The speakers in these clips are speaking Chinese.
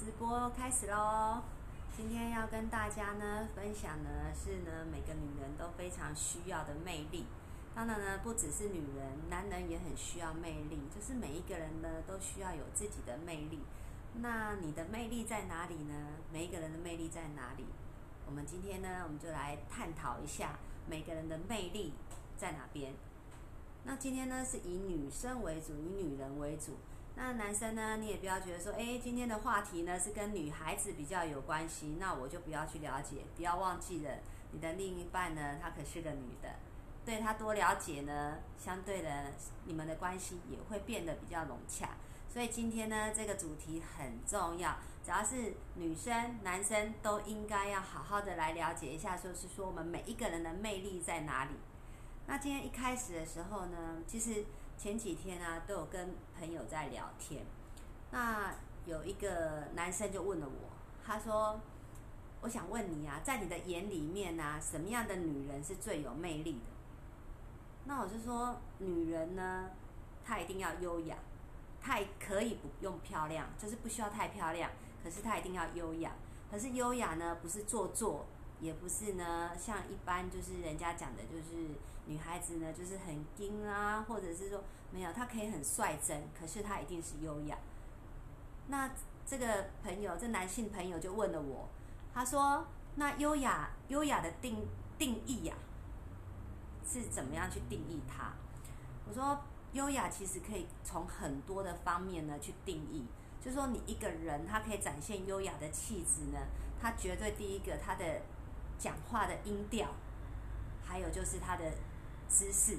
直播开始喽！今天要跟大家呢分享呢是呢每个女人都非常需要的魅力。当然呢不只是女人，男人也很需要魅力。就是每一个人呢都需要有自己的魅力。那你的魅力在哪里呢？每一个人的魅力在哪里？我们今天呢我们就来探讨一下每个人的魅力在哪边。那今天呢是以女生为主，以女人为主。那男生呢？你也不要觉得说，哎，今天的话题呢是跟女孩子比较有关系，那我就不要去了解。不要忘记了，你的另一半呢，她可是个女的，对她多了解呢，相对的，你们的关系也会变得比较融洽。所以今天呢，这个主题很重要，只要是女生、男生都应该要好好的来了解一下，就是说我们每一个人的魅力在哪里。那今天一开始的时候呢，其实。前几天啊，都有跟朋友在聊天。那有一个男生就问了我，他说：“我想问你啊，在你的眼里面啊，什么样的女人是最有魅力的？”那我就说，女人呢，她一定要优雅，她也可以不用漂亮，就是不需要太漂亮，可是她一定要优雅。可是优雅呢，不是做作。也不是呢，像一般就是人家讲的，就是女孩子呢，就是很精啊，或者是说没有，她可以很率真，可是她一定是优雅。那这个朋友，这男性朋友就问了我，他说：“那优雅，优雅的定定义呀，是怎么样去定义它？”我说：“优雅其实可以从很多的方面呢去定义，就是说你一个人他可以展现优雅的气质呢，他绝对第一个他的。”讲话的音调，还有就是他的姿势，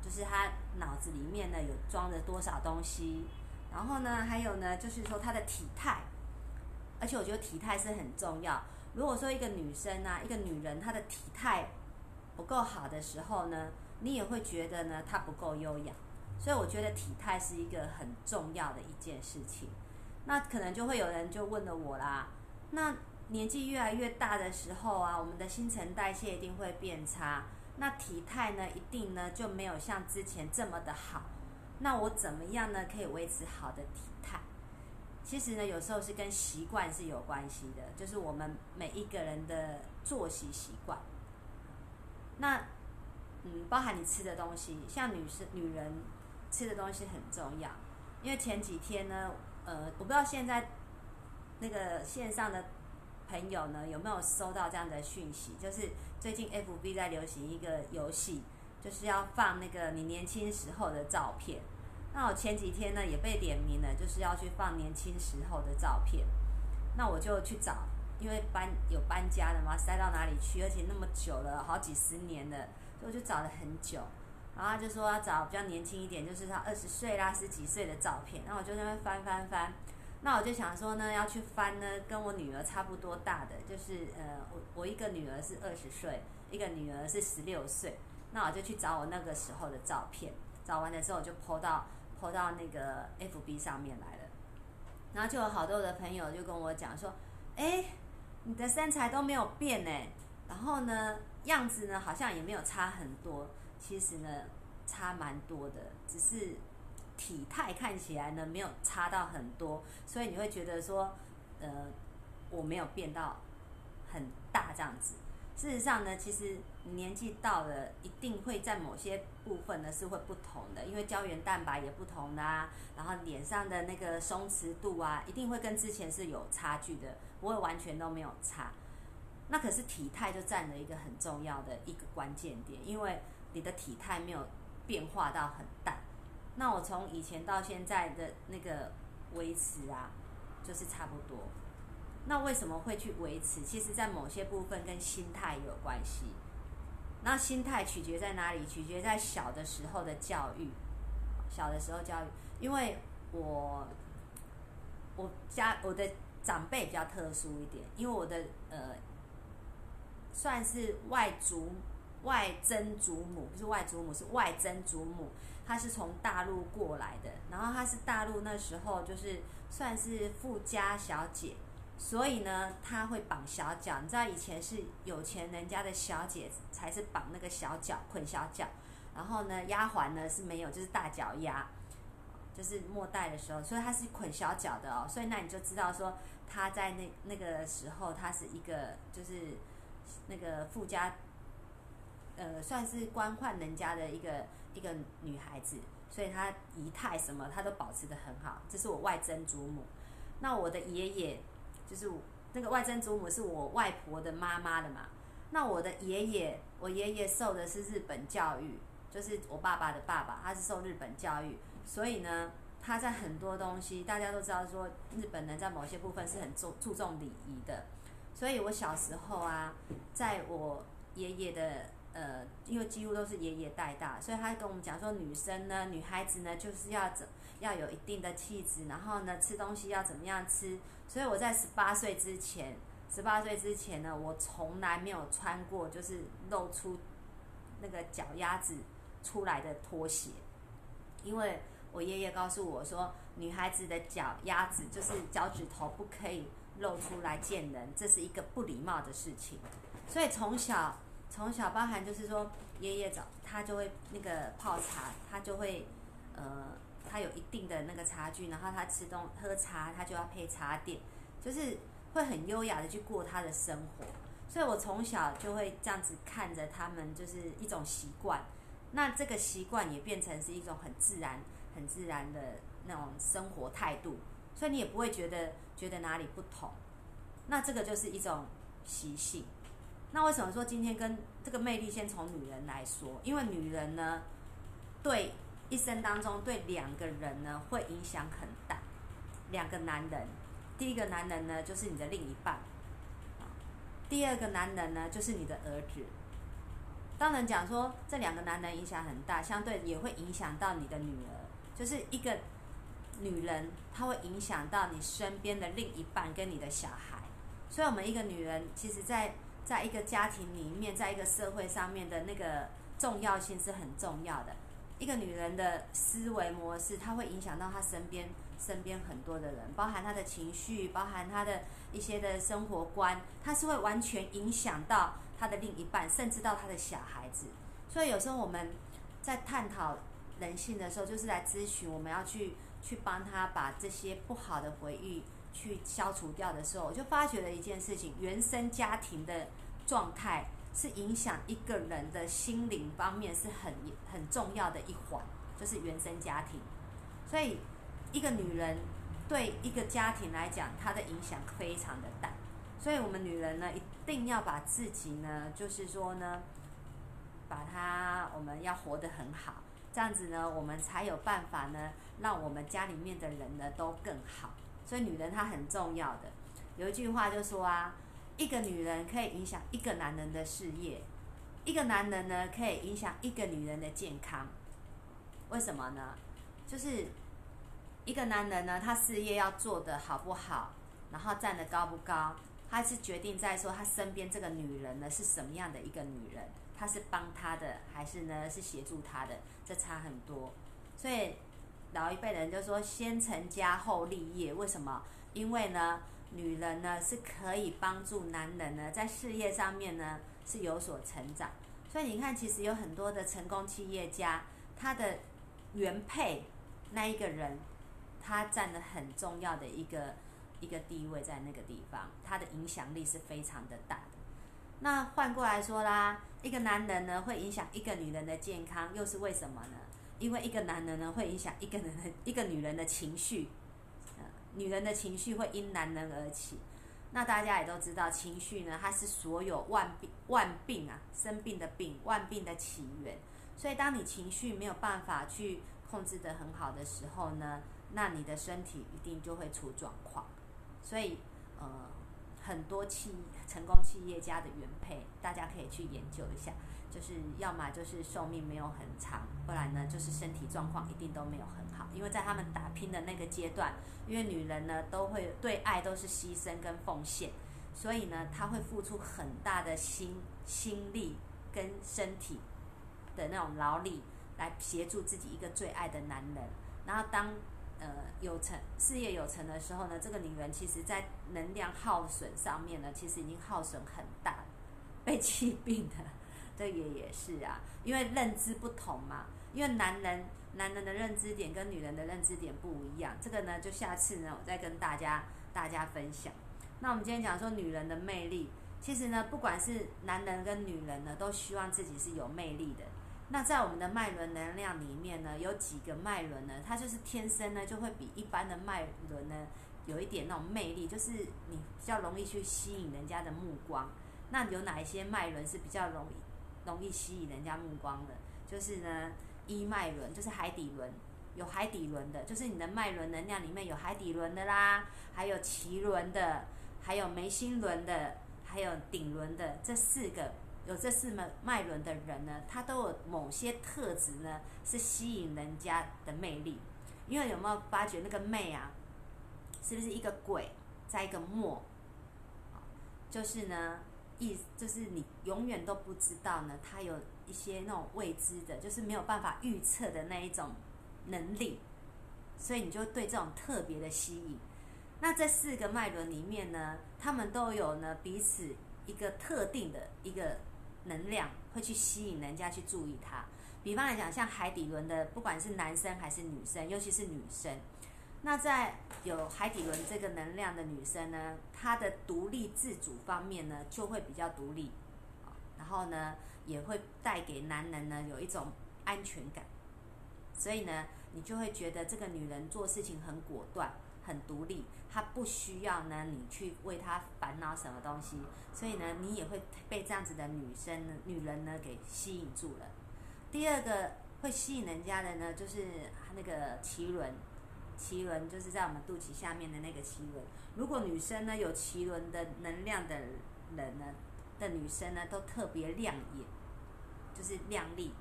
就是他脑子里面呢有装着多少东西，然后呢，还有呢，就是说他的体态，而且我觉得体态是很重要。如果说一个女生啊，一个女人她的体态不够好的时候呢，你也会觉得呢她不够优雅。所以我觉得体态是一个很重要的一件事情。那可能就会有人就问了我啦，那。年纪越来越大的时候啊，我们的新陈代谢一定会变差，那体态呢，一定呢就没有像之前这么的好。那我怎么样呢，可以维持好的体态？其实呢，有时候是跟习惯是有关系的，就是我们每一个人的作息习惯。那嗯，包含你吃的东西，像女生、女人吃的东西很重要。因为前几天呢，呃，我不知道现在那个线上的。朋友呢，有没有收到这样的讯息？就是最近 FB 在流行一个游戏，就是要放那个你年轻时候的照片。那我前几天呢也被点名了，就是要去放年轻时候的照片。那我就去找，因为搬有搬家的嘛，塞到哪里去？而且那么久了，好几十年了，所以我就找了很久。然后他就说要找比较年轻一点，就是他二十岁啦、十几岁的照片。那我就在那翻翻翻。那我就想说呢，要去翻呢，跟我女儿差不多大的，就是呃，我我一个女儿是二十岁，一个女儿是十六岁。那我就去找我那个时候的照片，找完了之后就 po 到 po 到那个 FB 上面来了。然后就有好多的朋友就跟我讲说，哎，你的身材都没有变呢，然后呢，样子呢好像也没有差很多，其实呢差蛮多的，只是。体态看起来呢没有差到很多，所以你会觉得说，呃，我没有变到很大这样子。事实上呢，其实年纪到了，一定会在某些部分呢是会不同的，因为胶原蛋白也不同啦，然后脸上的那个松弛度啊，一定会跟之前是有差距的，不会完全都没有差。那可是体态就占了一个很重要的一个关键点，因为你的体态没有变化到很大。那我从以前到现在的那个维持啊，就是差不多。那为什么会去维持？其实，在某些部分跟心态有关系。那心态取决在哪里？取决在小的时候的教育。小的时候教育，因为我我家我的长辈比较特殊一点，因为我的呃算是外祖外曾祖母，不是外祖母，是外曾祖母。她是从大陆过来的，然后她是大陆那时候就是算是富家小姐，所以呢，她会绑小脚。你知道以前是有钱人家的小姐才是绑那个小脚捆小脚，然后呢，丫鬟呢是没有，就是大脚丫。就是末代的时候，所以他是捆小脚的哦，所以那你就知道说他在那那个时候，他是一个就是那个富家，呃，算是官宦人家的一个一个女孩子，所以她仪态什么，她都保持的很好。这是我外曾祖母，那我的爷爷就是那个外曾祖母是我外婆的妈妈的嘛，那我的爷爷，我爷爷受的是日本教育，就是我爸爸的爸爸，他是受日本教育。所以呢，他在很多东西，大家都知道说，日本人在某些部分是很重注重礼仪的。所以我小时候啊，在我爷爷的呃，因为几乎都是爷爷带大，所以他跟我们讲说，女生呢，女孩子呢，就是要怎要有一定的气质，然后呢，吃东西要怎么样吃。所以我在十八岁之前，十八岁之前呢，我从来没有穿过就是露出那个脚丫子出来的拖鞋，因为。我爷爷告诉我说，女孩子的脚丫子就是脚趾头不可以露出来见人，这是一个不礼貌的事情。所以从小从小包含就是说，爷爷早他就会那个泡茶，他就会呃，他有一定的那个茶具，然后他吃东喝茶，他就要配茶点，就是会很优雅的去过他的生活。所以我从小就会这样子看着他们，就是一种习惯。那这个习惯也变成是一种很自然。很自然的那种生活态度，所以你也不会觉得觉得哪里不同。那这个就是一种习性。那为什么说今天跟这个魅力先从女人来说？因为女人呢，对一生当中对两个人呢会影响很大。两个男人，第一个男人呢就是你的另一半，第二个男人呢就是你的儿子。当然讲说这两个男人影响很大，相对也会影响到你的女儿。就是一个女人，她会影响到你身边的另一半跟你的小孩。所以，我们一个女人，其实，在在一个家庭里面，在一个社会上面的那个重要性是很重要的。一个女人的思维模式，她会影响到她身边身边很多的人，包含她的情绪，包含她的一些的生活观，她是会完全影响到她的另一半，甚至到她的小孩子。所以，有时候我们在探讨。人性的时候，就是来咨询，我们要去去帮他把这些不好的回忆去消除掉的时候，我就发觉了一件事情：原生家庭的状态是影响一个人的心灵方面是很很重要的一环，就是原生家庭。所以，一个女人对一个家庭来讲，她的影响非常的大。所以我们女人呢，一定要把自己呢，就是说呢，把她我们要活得很好。这样子呢，我们才有办法呢，让我们家里面的人呢都更好。所以女人她很重要的。有一句话就说啊，一个女人可以影响一个男人的事业，一个男人呢可以影响一个女人的健康。为什么呢？就是一个男人呢，他事业要做得好不好，然后站得高不高，他是决定在说他身边这个女人呢是什么样的一个女人。他是帮他的，还是呢是协助他的？这差很多。所以老一辈人就说：“先成家后立业。”为什么？因为呢，女人呢是可以帮助男人呢在事业上面呢是有所成长。所以你看，其实有很多的成功企业家，他的原配那一个人，他占了很重要的一个一个地位在那个地方，他的影响力是非常的大的。那换过来说啦，一个男人呢会影响一个女人的健康，又是为什么呢？因为一个男人呢会影响一个人的一个女人的情绪，女人的情绪会因男人而起。那大家也都知道，情绪呢它是所有万病万病啊生病的病万病的起源。所以当你情绪没有办法去控制得很好的时候呢，那你的身体一定就会出状况。所以，呃。很多企成功企业家的原配，大家可以去研究一下，就是要么就是寿命没有很长，不然呢就是身体状况一定都没有很好。因为在他们打拼的那个阶段，因为女人呢都会对爱都是牺牲跟奉献，所以呢她会付出很大的心心力跟身体的那种劳力来协助自己一个最爱的男人，然后当。呃，有成事业有成的时候呢，这个女人其实在能量耗损上面呢，其实已经耗损很大，被气病的，这也也是啊，因为认知不同嘛。因为男人男人的认知点跟女人的认知点不一样，这个呢，就下次呢，我再跟大家大家分享。那我们今天讲说女人的魅力，其实呢，不管是男人跟女人呢，都希望自己是有魅力的。那在我们的脉轮能量里面呢，有几个脉轮呢，它就是天生呢，就会比一般的脉轮呢，有一点那种魅力，就是你比较容易去吸引人家的目光。那有哪一些脉轮是比较容易容易吸引人家目光的？就是呢，一脉轮就是海底轮，有海底轮的，就是你的脉轮能量里面有海底轮的啦，还有脐轮的，还有眉心轮的，还有顶轮的，这四个有这四脉脉轮的人呢，他都有某些特质呢，是吸引人家的魅力。因为有没有发觉那个魅啊，是不是一个鬼在一个墨？就是呢。意就是你永远都不知道呢，他有一些那种未知的，就是没有办法预测的那一种能力，所以你就对这种特别的吸引。那这四个脉轮里面呢，他们都有呢彼此一个特定的一个能量，会去吸引人家去注意他。比方来讲，像海底轮的，不管是男生还是女生，尤其是女生。那在有海底轮这个能量的女生呢，她的独立自主方面呢，就会比较独立，然后呢，也会带给男人呢有一种安全感，所以呢，你就会觉得这个女人做事情很果断、很独立，她不需要呢你去为她烦恼什么东西，所以呢，你也会被这样子的女生、女人呢给吸引住了。第二个会吸引人家的呢，就是那个脐轮。脐轮就是在我们肚脐下面的那个脐轮。如果女生呢有脐轮的能量的人呢，的女生呢都特别亮眼，就是亮丽，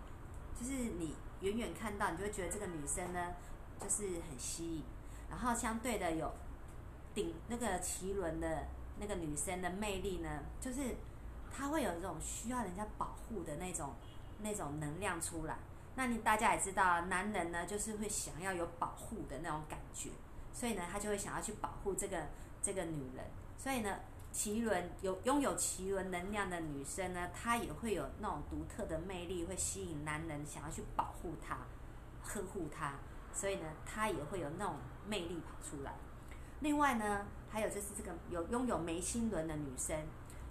就是你远远看到，你就会觉得这个女生呢就是很吸引。然后相对的有顶那个脐轮的那个女生的魅力呢，就是她会有这种需要人家保护的那种那种能量出来。那你大家也知道，男人呢就是会想要有保护的那种感觉，所以呢他就会想要去保护这个这个女人。所以呢，奇轮有拥有奇轮能量的女生呢，她也会有那种独特的魅力，会吸引男人想要去保护她、呵护她。所以呢，她也会有那种魅力跑出来。另外呢，还有就是这个有拥有眉心轮的女生，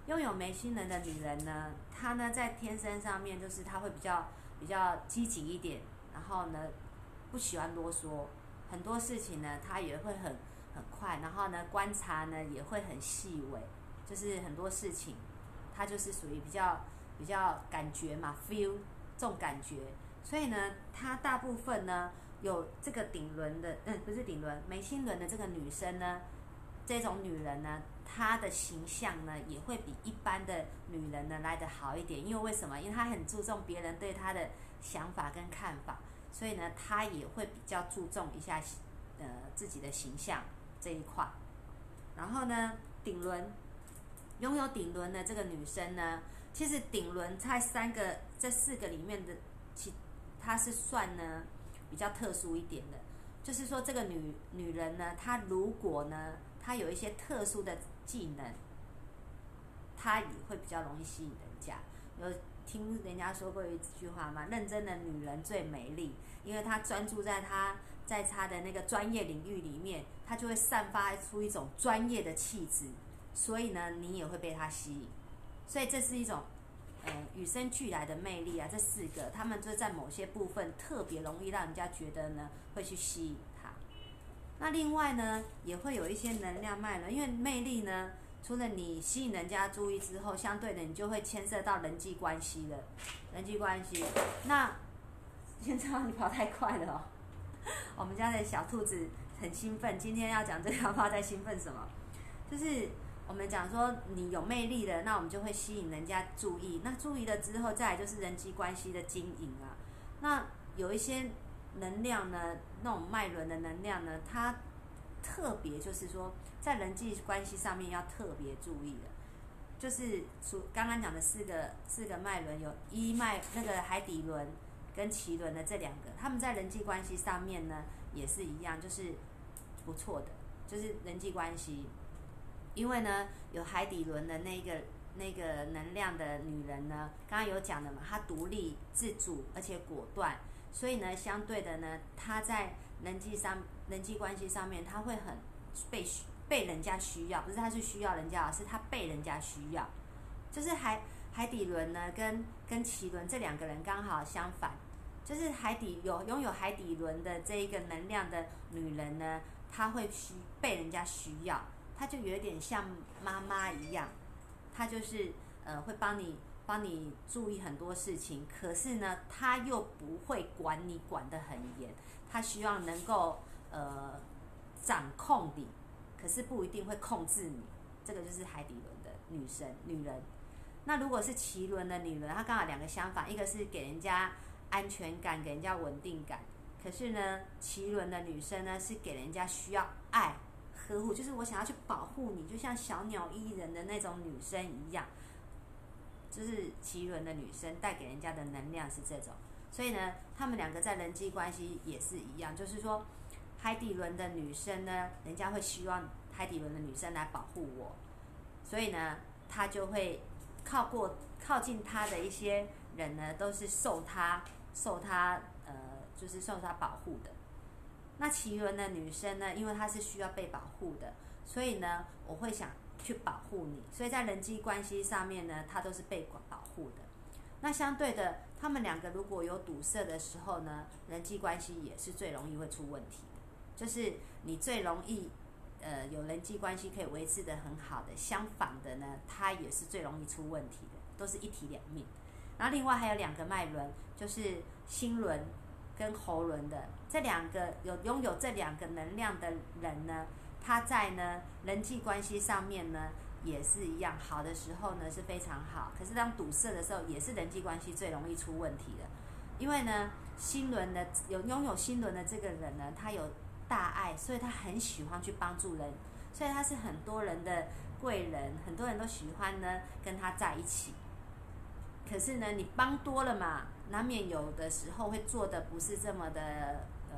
拥有眉心轮的女人呢，她呢在天生上面就是她会比较。比较积极一点，然后呢，不喜欢啰嗦，很多事情呢，他也会很很快，然后呢，观察呢也会很细微，就是很多事情，他就是属于比较比较感觉嘛，feel 这种感觉，所以呢，他大部分呢有这个顶轮的，嗯，不是顶轮，眉心轮的这个女生呢，这种女人呢。她的形象呢，也会比一般的女人呢来得好一点，因为为什么？因为她很注重别人对她的想法跟看法，所以呢，她也会比较注重一下呃自己的形象这一块。然后呢，顶轮拥有顶轮的这个女生呢，其实顶轮在三个这四个里面的，其她是算呢比较特殊一点的，就是说这个女女人呢，她如果呢，她有一些特殊的。技能，他也会比较容易吸引人家。有听人家说过一句话吗？认真的女人最美丽，因为她专注在她在她的那个专业领域里面，她就会散发出一种专业的气质。所以呢，你也会被她吸引。所以这是一种呃与生俱来的魅力啊。这四个，他们就在某些部分特别容易让人家觉得呢会去吸引。那另外呢，也会有一些能量脉轮，因为魅力呢，除了你吸引人家注意之后，相对的你就会牵涉到人际关系了。人际关系，那先生你跑太快了哦。我们家的小兔子很兴奋，今天要讲这个，话在兴奋什么。就是我们讲说你有魅力的，那我们就会吸引人家注意。那注意了之后，再来就是人际关系的经营啊。那有一些。能量呢，那种脉轮的能量呢，它特别就是说，在人际关系上面要特别注意的，就是说刚刚讲的四个四个脉轮，有一脉那个海底轮跟脐轮的这两个，他们在人际关系上面呢也是一样，就是不错的，就是人际关系，因为呢有海底轮的那个那个能量的女人呢，刚刚有讲的嘛，她独立自主而且果断。所以呢，相对的呢，他在人际上、人际关系上面，他会很被被人家需要，不是他是需要人家，而是他被人家需要。就是海海底轮呢，跟跟奇轮这两个人刚好相反，就是海底有拥有海底轮的这一个能量的女人呢，她会需被人家需要，她就有点像妈妈一样，她就是呃会帮你。帮你注意很多事情，可是呢，他又不会管你管得很严，他希望能够呃掌控你，可是不一定会控制你。这个就是海底轮的女生女人。那如果是奇轮的女人，她刚好两个相反，一个是给人家安全感，给人家稳定感，可是呢，奇轮的女生呢是给人家需要爱呵护，就是我想要去保护你，就像小鸟依人的那种女生一样。就是奇轮的女生带给人家的能量是这种，所以呢，他们两个在人际关系也是一样，就是说，海底轮的女生呢，人家会希望海底轮的女生来保护我，所以呢，他就会靠过靠近他的一些人呢，都是受他受他呃，就是受他保护的。那奇轮的女生呢，因为她是需要被保护的，所以呢，我会想。去保护你，所以在人际关系上面呢，他都是被管保护的。那相对的，他们两个如果有堵塞的时候呢，人际关系也是最容易会出问题的。就是你最容易呃有人际关系可以维持的很好的，相反的呢，他也是最容易出问题的，都是一体两面。然后另外还有两个脉轮，就是心轮跟喉轮的这两个有拥有这两个能量的人呢。他在呢人际关系上面呢也是一样，好的时候呢是非常好，可是当堵塞的时候，也是人际关系最容易出问题的。因为呢，心轮的有拥有心轮的这个人呢，他有大爱，所以他很喜欢去帮助人，所以他是很多人的贵人，很多人都喜欢呢跟他在一起。可是呢，你帮多了嘛，难免有的时候会做的不是这么的呃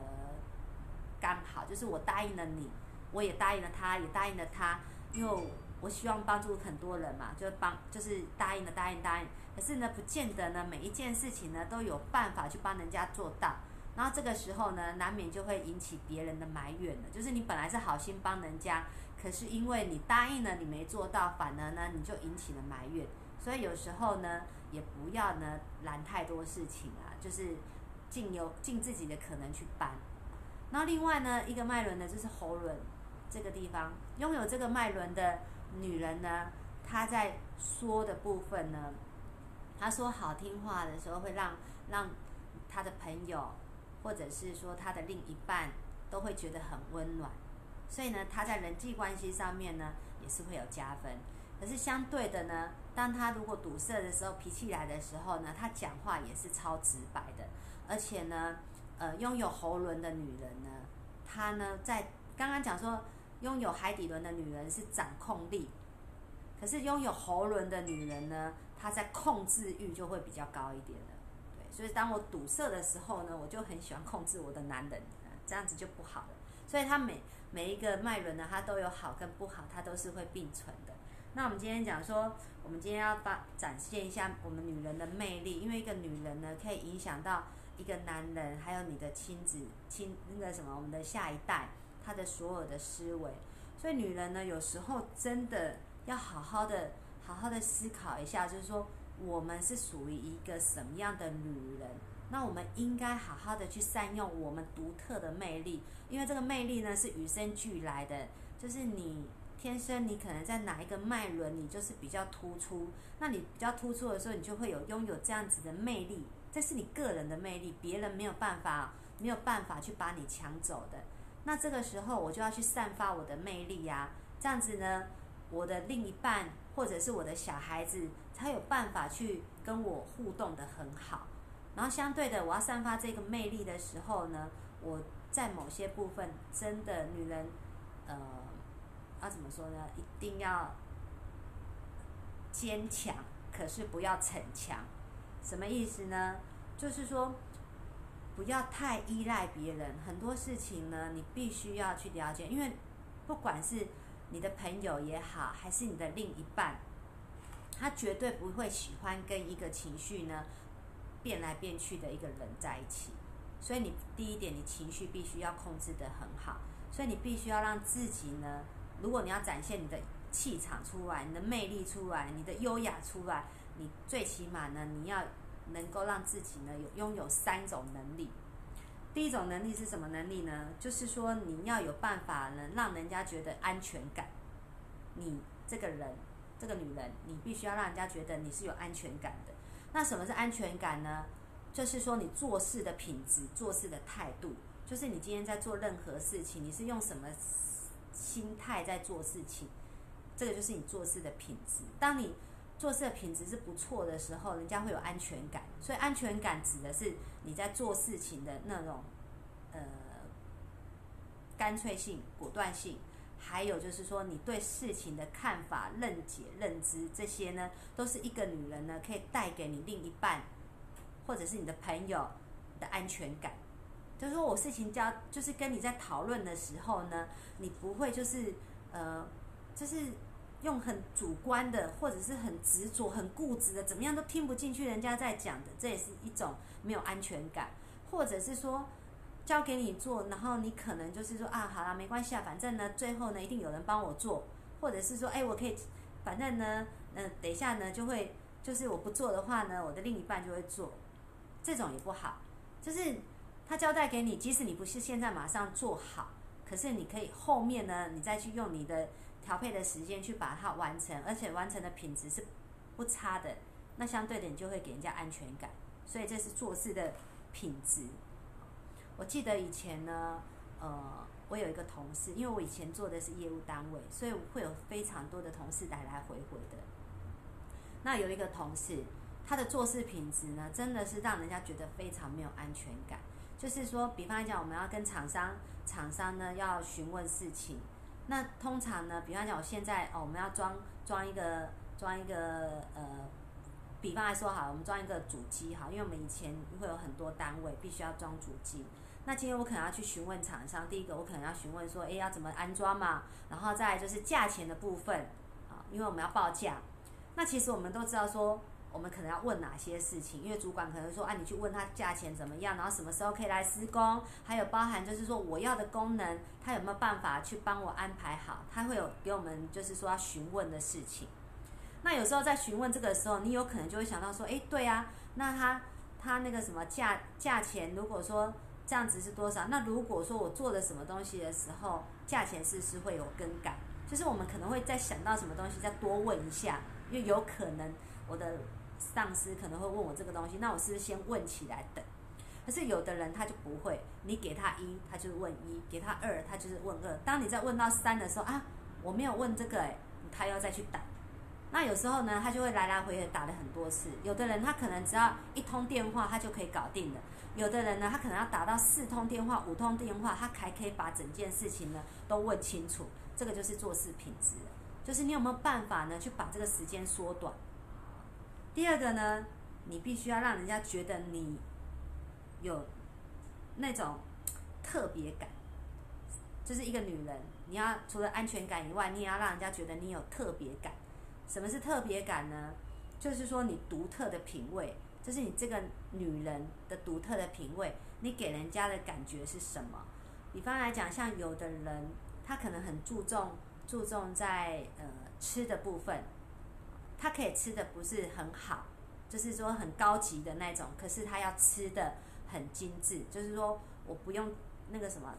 刚好，就是我答应了你。我也答应了他，也答应了他，因为我希望帮助很多人嘛，就帮就是答应了答应答应。可是呢，不见得呢每一件事情呢都有办法去帮人家做到。然后这个时候呢，难免就会引起别人的埋怨了。就是你本来是好心帮人家，可是因为你答应了你没做到，反而呢你就引起了埋怨。所以有时候呢，也不要呢拦太多事情啊，就是尽有尽自己的可能去帮。然后另外呢，一个脉轮呢就是喉轮。这个地方拥有这个脉轮的女人呢，她在说的部分呢，她说好听话的时候，会让让她的朋友或者是说她的另一半都会觉得很温暖，所以呢，她在人际关系上面呢也是会有加分。可是相对的呢，当她如果堵塞的时候，脾气来的时候呢，她讲话也是超直白的，而且呢，呃，拥有喉轮的女人呢，她呢在刚刚讲说。拥有海底轮的女人是掌控力，可是拥有喉轮的女人呢，她在控制欲就会比较高一点的。对，所以当我堵塞的时候呢，我就很喜欢控制我的男人，这样子就不好了。所以它每每一个脉轮呢，它都有好跟不好，它都是会并存的。那我们今天讲说，我们今天要把展现一下我们女人的魅力，因为一个女人呢，可以影响到一个男人，还有你的亲子亲那个什么，我们的下一代。她的所有的思维，所以女人呢，有时候真的要好好的、好好的思考一下，就是说，我们是属于一个什么样的女人？那我们应该好好的去善用我们独特的魅力，因为这个魅力呢是与生俱来的，就是你天生你可能在哪一个脉轮，你就是比较突出。那你比较突出的时候，你就会有拥有这样子的魅力，这是你个人的魅力，别人没有办法、没有办法去把你抢走的。那这个时候我就要去散发我的魅力呀，这样子呢，我的另一半或者是我的小孩子才有办法去跟我互动的很好。然后相对的，我要散发这个魅力的时候呢，我在某些部分真的女人，呃，要怎么说呢？一定要坚强，可是不要逞强。什么意思呢？就是说。不要太依赖别人，很多事情呢，你必须要去了解，因为不管是你的朋友也好，还是你的另一半，他绝对不会喜欢跟一个情绪呢变来变去的一个人在一起。所以你第一点，你情绪必须要控制得很好，所以你必须要让自己呢，如果你要展现你的气场出来，你的魅力出来，你的优雅出来，你最起码呢，你要能够让自己呢有拥有三种能力。第一种能力是什么能力呢？就是说你要有办法能让人家觉得安全感。你这个人，这个女人，你必须要让人家觉得你是有安全感的。那什么是安全感呢？就是说你做事的品质、做事的态度，就是你今天在做任何事情，你是用什么心态在做事情，这个就是你做事的品质。当你做事的品质是不错的时候，人家会有安全感。所以安全感指的是。你在做事情的那种，呃，干脆性、果断性，还有就是说你对事情的看法、认解、认知，这些呢，都是一个女人呢可以带给你另一半，或者是你的朋友的安全感。就是说我事情交，就是跟你在讨论的时候呢，你不会就是呃，就是用很主观的，或者是很执着、很固执的，怎么样都听不进去人家在讲的，这也是一种。没有安全感，或者是说交给你做，然后你可能就是说啊，好了，没关系啊，反正呢，最后呢，一定有人帮我做，或者是说，哎，我可以，反正呢，嗯，等一下呢，就会，就是我不做的话呢，我的另一半就会做，这种也不好，就是他交代给你，即使你不是现在马上做好，可是你可以后面呢，你再去用你的调配的时间去把它完成，而且完成的品质是不差的，那相对的你就会给人家安全感。所以这是做事的品质。我记得以前呢，呃，我有一个同事，因为我以前做的是业务单位，所以会有非常多的同事来来回回的。那有一个同事，他的做事品质呢，真的是让人家觉得非常没有安全感。就是说，比方讲，我们要跟厂商，厂商呢要询问事情，那通常呢，比方讲，我现在哦，我们要装装一个装一个呃。比方来说，好，我们装一个主机，哈，因为我们以前会有很多单位必须要装主机。那今天我可能要去询问厂商，第一个我可能要询问说，诶，要怎么安装嘛？然后再就是价钱的部分，啊，因为我们要报价。那其实我们都知道说，我们可能要问哪些事情，因为主管可能说，啊，你去问他价钱怎么样，然后什么时候可以来施工，还有包含就是说我要的功能，他有没有办法去帮我安排好？他会有给我们就是说要询问的事情。那有时候在询问这个时候，你有可能就会想到说，哎，对啊，那他他那个什么价价钱，如果说这样子是多少？那如果说我做了什么东西的时候，价钱是不是会有更改？就是我们可能会再想到什么东西，再多问一下，因为有可能我的上司可能会问我这个东西，那我是不是先问起来等？可是有的人他就不会，你给他一，他就是问一；给他二，他就是问二。当你在问到三的时候啊，我没有问这个，哎，他要再去打。那有时候呢，他就会来来回回打了很多次。有的人他可能只要一通电话，他就可以搞定了；有的人呢，他可能要打到四通电话、五通电话，他还可以把整件事情呢都问清楚。这个就是做事品质，就是你有没有办法呢去把这个时间缩短。第二个呢，你必须要让人家觉得你有那种特别感，就是一个女人，你要除了安全感以外，你也要让人家觉得你有特别感。什么是特别感呢？就是说你独特的品味，这是你这个女人的独特的品味，你给人家的感觉是什么？比方来讲，像有的人他可能很注重注重在呃吃的部分，他可以吃的不是很好，就是说很高级的那种，可是他要吃的很精致，就是说我不用那个什么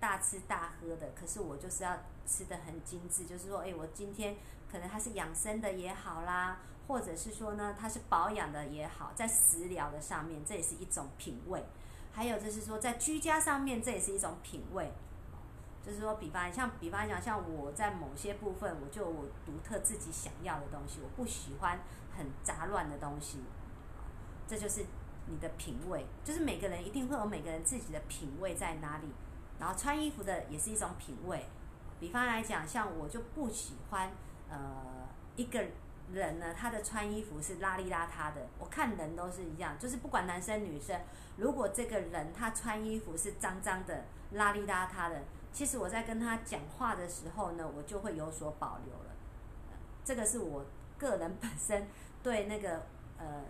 大吃大喝的，可是我就是要吃的很精致，就是说，哎，我今天。可能它是养生的也好啦，或者是说呢，它是保养的也好，在食疗的上面，这也是一种品味。还有就是说，在居家上面，这也是一种品味。就是说，比方像比方讲，像我在某些部分，我就我独特自己想要的东西，我不喜欢很杂乱的东西。这就是你的品味，就是每个人一定会有每个人自己的品味在哪里。然后穿衣服的也是一种品味。比方来讲，像我就不喜欢。呃，一个人呢，他的穿衣服是邋里邋遢的。我看人都是一样，就是不管男生女生，如果这个人他穿衣服是脏脏的、邋里邋遢的，其实我在跟他讲话的时候呢，我就会有所保留了。这个是我个人本身对那个呃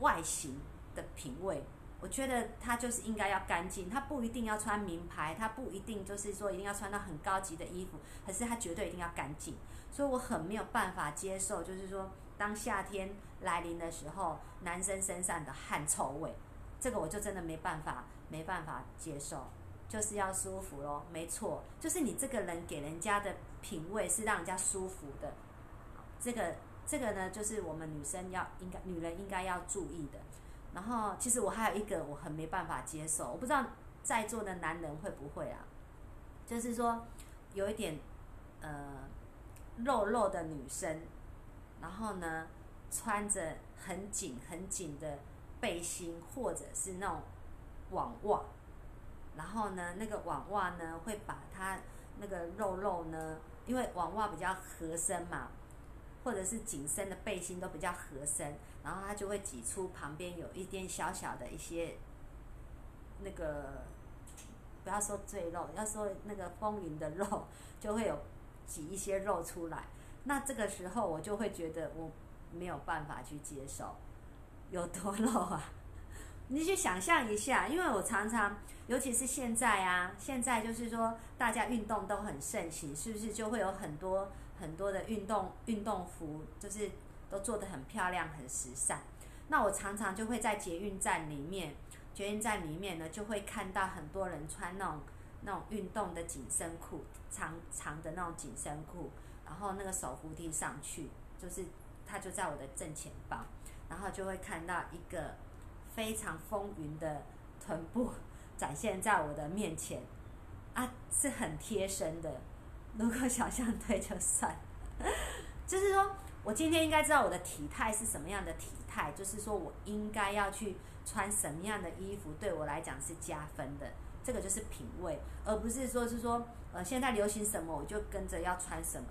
外形的品味，我我觉得他就是应该要干净，他不一定要穿名牌，他不一定就是说一定要穿到很高级的衣服，可是他绝对一定要干净。所以我很没有办法接受，就是说当夏天来临的时候，男生身上的汗臭味，这个我就真的没办法，没办法接受，就是要舒服咯，没错，就是你这个人给人家的品味是让人家舒服的，这个这个呢，就是我们女生要应该女人应该要注意的。然后，其实我还有一个我很没办法接受，我不知道在座的男人会不会啊？就是说，有一点呃肉肉的女生，然后呢穿着很紧很紧的背心，或者是那种网袜，然后呢那个网袜呢会把它那个肉肉呢，因为网袜比较合身嘛。或者是紧身的背心都比较合身，然后它就会挤出旁边有一点小小的一些那个，不要说赘肉，要说那个丰腴的肉，就会有挤一些肉出来。那这个时候我就会觉得我没有办法去接受，有多肉啊？你去想象一下，因为我常常，尤其是现在啊，现在就是说大家运动都很盛行，是不是就会有很多？很多的运动运动服就是都做得很漂亮、很时尚。那我常常就会在捷运站里面，捷运站里面呢就会看到很多人穿那种那种运动的紧身裤，长长的那种紧身裤，然后那个手扶梯上去，就是它就在我的正前方，然后就会看到一个非常丰腴的臀部 展现在我的面前，啊，是很贴身的。如果想象对就算，就是说我今天应该知道我的体态是什么样的体态，就是说我应该要去穿什么样的衣服，对我来讲是加分的。这个就是品味，而不是说是说呃现在流行什么我就跟着要穿什么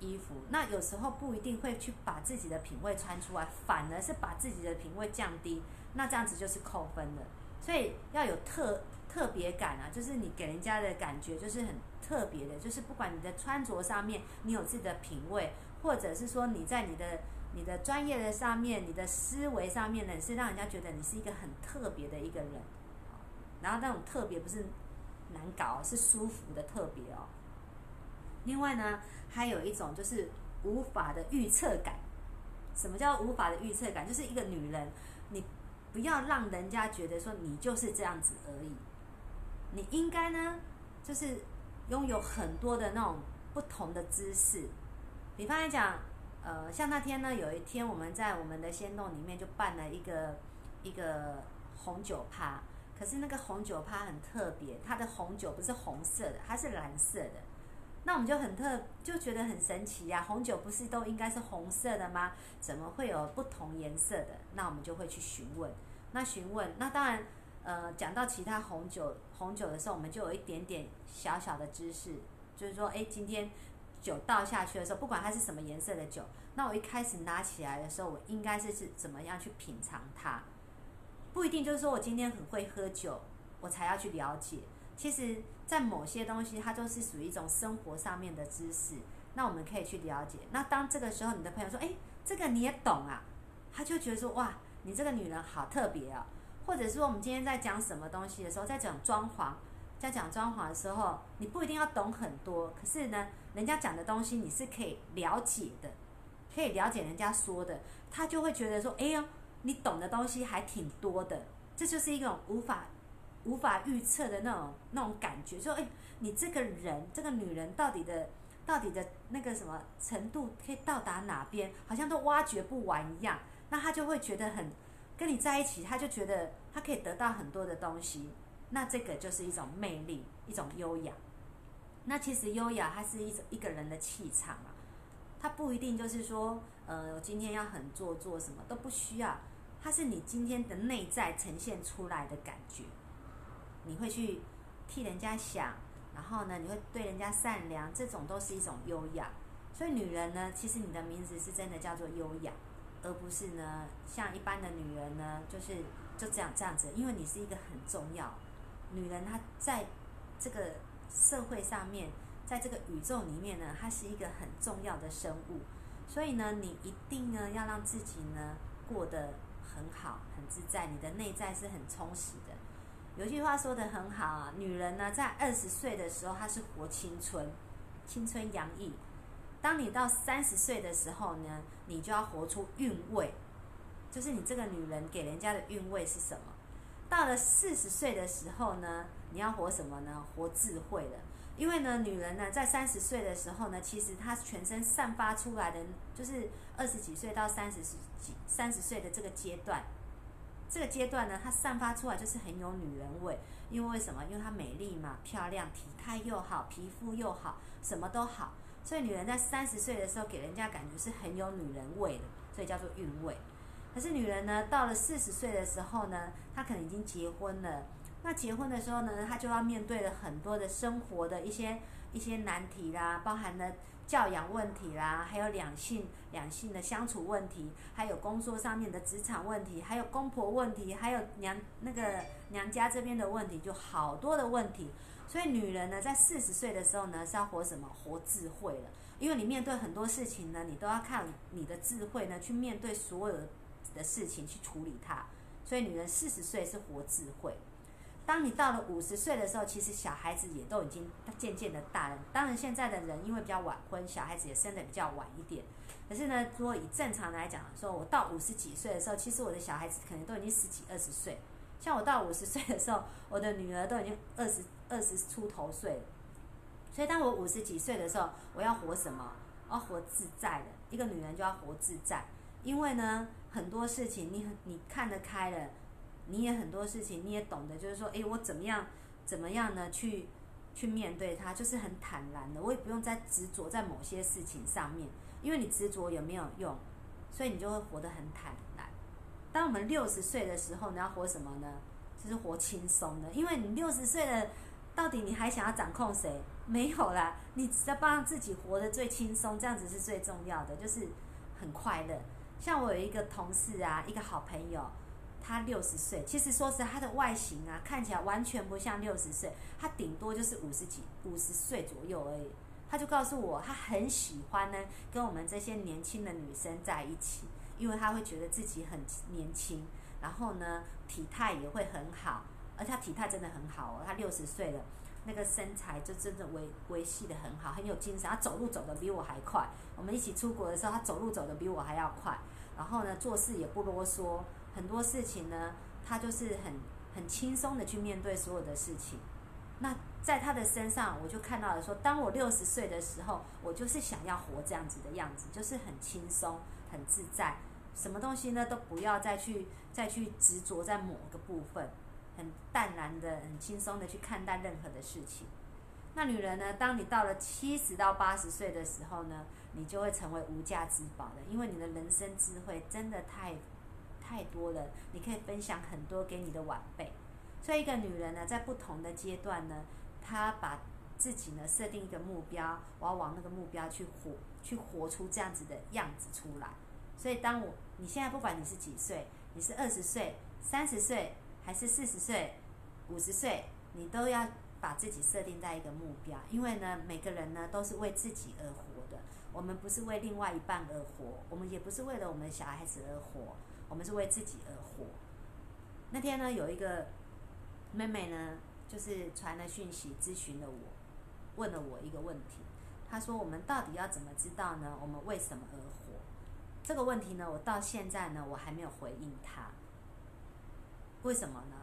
衣服。那有时候不一定会去把自己的品味穿出来，反而是把自己的品味降低，那这样子就是扣分的。所以要有特特别感啊，就是你给人家的感觉就是很。特别的，就是不管你的穿着上面，你有自己的品味，或者是说你在你的你的专业的上面，你的思维上面呢，是让人家觉得你是一个很特别的一个人。然后那种特别不是难搞，是舒服的特别哦。另外呢，还有一种就是无法的预测感。什么叫无法的预测感？就是一个女人，你不要让人家觉得说你就是这样子而已。你应该呢，就是。拥有很多的那种不同的姿势，比方来讲，呃，像那天呢，有一天我们在我们的仙洞里面就办了一个一个红酒趴，可是那个红酒趴很特别，它的红酒不是红色的，它是蓝色的，那我们就很特就觉得很神奇呀，红酒不是都应该是红色的吗？怎么会有不同颜色的？那我们就会去询问，那询问，那当然。呃，讲到其他红酒红酒的时候，我们就有一点点小小的知识，就是说，哎，今天酒倒下去的时候，不管它是什么颜色的酒，那我一开始拿起来的时候，我应该是是怎么样去品尝它？不一定就是说我今天很会喝酒，我才要去了解。其实，在某些东西，它就是属于一种生活上面的知识，那我们可以去了解。那当这个时候，你的朋友说，哎，这个你也懂啊？他就觉得说，哇，你这个女人好特别啊。或者说，我们今天在讲什么东西的时候，在讲装潢，在讲装潢的时候，你不一定要懂很多，可是呢，人家讲的东西你是可以了解的，可以了解人家说的，他就会觉得说，哎呦，你懂的东西还挺多的，这就是一种无法无法预测的那种那种感觉，说，哎，你这个人，这个女人到底的到底的那个什么程度可以到达哪边，好像都挖掘不完一样，那他就会觉得很。跟你在一起，他就觉得他可以得到很多的东西，那这个就是一种魅力，一种优雅。那其实优雅，它是一种一个人的气场啊，它不一定就是说，呃，我今天要很做作，什么都不需要，它是你今天的内在呈现出来的感觉。你会去替人家想，然后呢，你会对人家善良，这种都是一种优雅。所以女人呢，其实你的名字是真的叫做优雅。而不是呢，像一般的女人呢，就是就这样这样子，因为你是一个很重要女人，她在这个社会上面，在这个宇宙里面呢，她是一个很重要的生物，所以呢，你一定呢要让自己呢过得很好，很自在，你的内在是很充实。有句话说的很好啊，女人呢在二十岁的时候她是活青春，青春洋溢；当你到三十岁的时候呢，你就要活出韵味，就是你这个女人给人家的韵味是什么？到了四十岁的时候呢，你要活什么呢？活智慧了。因为呢，女人呢在三十岁的时候呢，其实她全身散发出来的，就是二十几岁到三十几三十岁的这个阶段，这个阶段呢，她散发出来就是很有女人味。因为为什么？因为她美丽嘛，漂亮，体态又好，皮肤又好，什么都好。所以女人在三十岁的时候给人家感觉是很有女人味的，所以叫做韵味。可是女人呢，到了四十岁的时候呢，她可能已经结婚了。那结婚的时候呢，她就要面对了很多的生活的一些一些难题啦，包含了教养问题啦，还有两性两性的相处问题，还有工作上面的职场问题，还有公婆问题，还有娘那个娘家这边的问题，就好多的问题。所以女人呢，在四十岁的时候呢，是要活什么？活智慧了。因为你面对很多事情呢，你都要靠你的智慧呢，去面对所有。的事情去处理它，所以女人四十岁是活智慧。当你到了五十岁的时候，其实小孩子也都已经渐渐的大了。当然，现在的人因为比较晚婚，小孩子也生的比较晚一点。可是呢，如果以正常来讲，说我到五十几岁的时候，其实我的小孩子可能都已经十几二十岁。像我到五十岁的时候，我的女儿都已经二十二十出头岁了。所以，当我五十几岁的时候，我要活什么？要活自在的。一个女人就要活自在，因为呢。很多事情你你看得开了，你也很多事情你也懂得，就是说，哎，我怎么样怎么样呢？去去面对它，就是很坦然的，我也不用再执着在某些事情上面，因为你执着有没有用？所以你就会活得很坦然。当我们六十岁的时候，你要活什么呢？就是活轻松的，因为你六十岁了，到底你还想要掌控谁？没有啦，你只要帮自己活得最轻松，这样子是最重要的，就是很快乐。像我有一个同事啊，一个好朋友，他六十岁，其实说实，他的外形啊，看起来完全不像六十岁，他顶多就是五十几、五十岁左右而已。他就告诉我，他很喜欢呢，跟我们这些年轻的女生在一起，因为他会觉得自己很年轻，然后呢，体态也会很好，而他体态真的很好哦，他六十岁了。那个身材就真的维维系的很好，很有精神。他走路走得比我还快。我们一起出国的时候，他走路走得比我还要快。然后呢，做事也不啰嗦，很多事情呢，他就是很很轻松的去面对所有的事情。那在他的身上，我就看到了说，当我六十岁的时候，我就是想要活这样子的样子，就是很轻松、很自在，什么东西呢都不要再去再去执着在某个部分。很淡然的、很轻松的去看待任何的事情。那女人呢？当你到了七十到八十岁的时候呢，你就会成为无价之宝的，因为你的人生智慧真的太太多了，你可以分享很多给你的晚辈。所以，一个女人呢，在不同的阶段呢，她把自己呢设定一个目标，我要往那个目标去活，去活出这样子的样子出来。所以，当我你现在不管你是几岁，你是二十岁、三十岁。还是四十岁、五十岁，你都要把自己设定在一个目标，因为呢，每个人呢都是为自己而活的。我们不是为另外一半而活，我们也不是为了我们的小孩子而活，我们是为自己而活。那天呢，有一个妹妹呢，就是传了讯息咨询了我，问了我一个问题。她说：“我们到底要怎么知道呢？我们为什么而活？”这个问题呢，我到现在呢，我还没有回应她。为什么呢？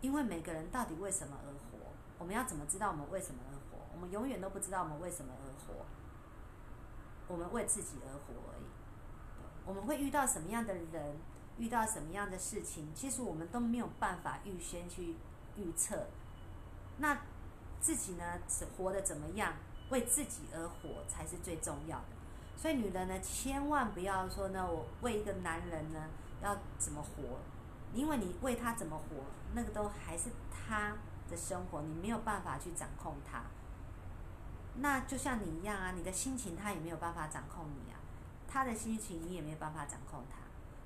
因为每个人到底为什么而活？我们要怎么知道我们为什么而活？我们永远都不知道我们为什么而活。我们为自己而活而已。我们会遇到什么样的人，遇到什么样的事情，其实我们都没有办法预先去预测。那自己呢，活得怎么样？为自己而活才是最重要的。所以女人呢，千万不要说呢，我为一个男人呢，要怎么活？因为你为他怎么活，那个都还是他的生活，你没有办法去掌控他。那就像你一样啊，你的心情他也没有办法掌控你啊，他的心情你也没有办法掌控他。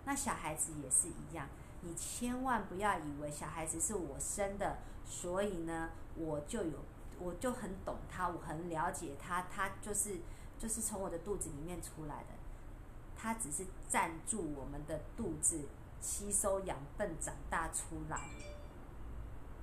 那小孩子也是一样，你千万不要以为小孩子是我生的，所以呢，我就有，我就很懂他，我很了解他，他就是就是从我的肚子里面出来的，他只是占住我们的肚子。吸收养分长大出来，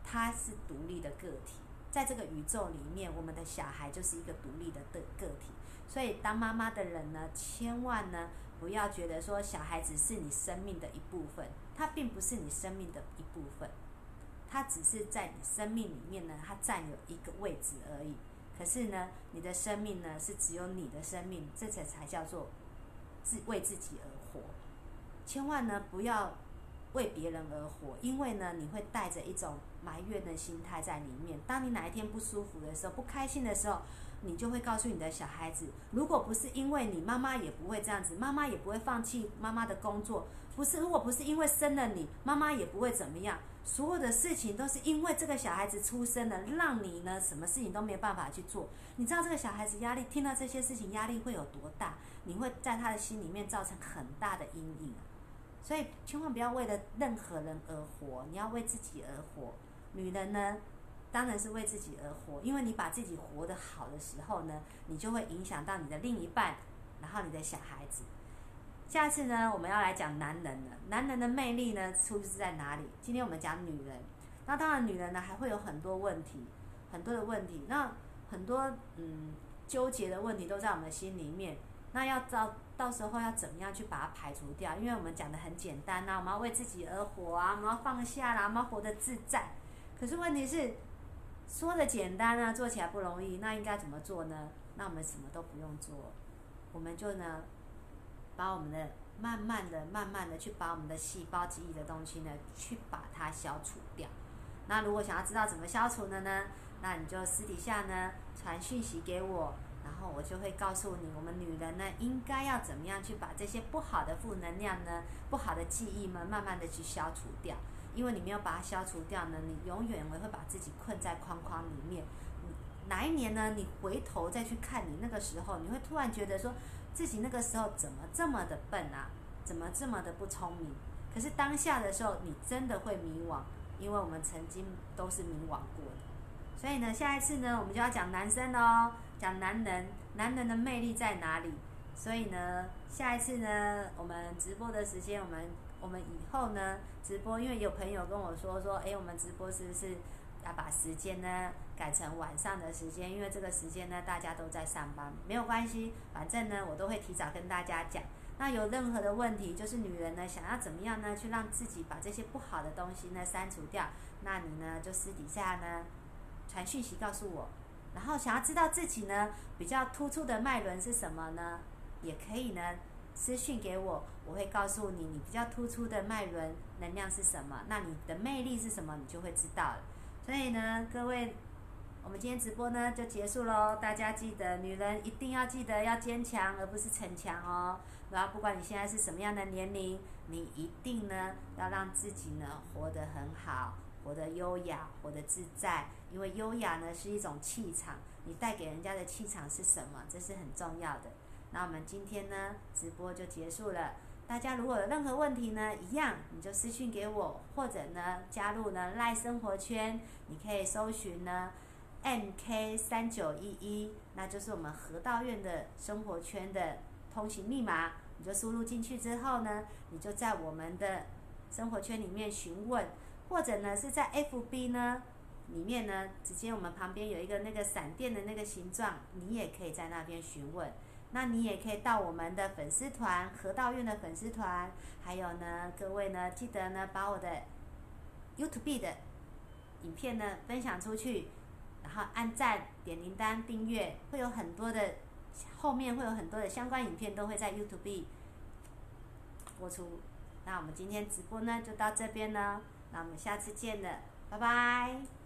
他是独立的个体，在这个宇宙里面，我们的小孩就是一个独立的的个体。所以，当妈妈的人呢，千万呢不要觉得说小孩子是你生命的一部分，他并不是你生命的一部分，他只是在你生命里面呢，他占有一个位置而已。可是呢，你的生命呢是只有你的生命，这才才叫做自为自己而活。千万呢不要为别人而活，因为呢你会带着一种埋怨的心态在里面。当你哪一天不舒服的时候、不开心的时候，你就会告诉你的小孩子：如果不是因为你，妈妈也不会这样子，妈妈也不会放弃妈妈的工作。不是，如果不是因为生了你，妈妈也不会怎么样。所有的事情都是因为这个小孩子出生了，让你呢什么事情都没有办法去做。你知道这个小孩子压力，听到这些事情压力会有多大？你会在他的心里面造成很大的阴影。所以千万不要为了任何人而活，你要为自己而活。女人呢，当然是为自己而活，因为你把自己活得好的时候呢，你就会影响到你的另一半，然后你的小孩子。下次呢，我们要来讲男人了。男人的魅力呢，出自在哪里？今天我们讲女人。那当然，女人呢还会有很多问题，很多的问题。那很多嗯纠结的问题都在我们的心里面。那要到到时候要怎么样去把它排除掉？因为我们讲的很简单呐，我们要为自己而活啊，我们要放下啦，我们要活得自在。可是问题是，说的简单啊，做起来不容易。那应该怎么做呢？那我们什么都不用做，我们就呢。把我们的慢慢的、慢慢的去把我们的细胞记忆的东西呢，去把它消除掉。那如果想要知道怎么消除的呢？那你就私底下呢传讯息给我，然后我就会告诉你，我们女人呢应该要怎么样去把这些不好的负能量呢、不好的记忆们慢慢的去消除掉。因为你没有把它消除掉呢，你永远会会把自己困在框框里面。哪一年呢？你回头再去看你那个时候，你会突然觉得说。自己那个时候怎么这么的笨啊？怎么这么的不聪明？可是当下的时候，你真的会迷惘，因为我们曾经都是迷惘过的。所以呢，下一次呢，我们就要讲男生哦，讲男人，男人的魅力在哪里？所以呢，下一次呢，我们直播的时间，我们我们以后呢，直播，因为有朋友跟我说说，哎，我们直播是不是？要把时间呢改成晚上的时间，因为这个时间呢大家都在上班，没有关系，反正呢我都会提早跟大家讲。那有任何的问题，就是女人呢想要怎么样呢去让自己把这些不好的东西呢删除掉，那你呢就私底下呢传讯息告诉我。然后想要知道自己呢比较突出的脉轮是什么呢，也可以呢私讯给我，我会告诉你你比较突出的脉轮能量是什么，那你的魅力是什么，你就会知道了。所以呢，各位，我们今天直播呢就结束喽。大家记得，女人一定要记得要坚强，而不是逞强哦。然后，不管你现在是什么样的年龄，你一定呢要让自己呢活得很好，活得优雅，活得自在。因为优雅呢是一种气场，你带给人家的气场是什么？这是很重要的。那我们今天呢直播就结束了。大家如果有任何问题呢，一样你就私信给我，或者呢加入呢赖生活圈，你可以搜寻呢 MK 三九一一，那就是我们河道院的生活圈的通行密码。你就输入进去之后呢，你就在我们的生活圈里面询问，或者呢是在 FB 呢里面呢，直接我们旁边有一个那个闪电的那个形状，你也可以在那边询问。那你也可以到我们的粉丝团河道院的粉丝团，还有呢，各位呢，记得呢把我的 YouTube 的影片呢分享出去，然后按赞、点铃铛、订阅，会有很多的后面会有很多的相关影片都会在 YouTube 播出。那我们今天直播呢就到这边呢，那我们下次见了，拜拜。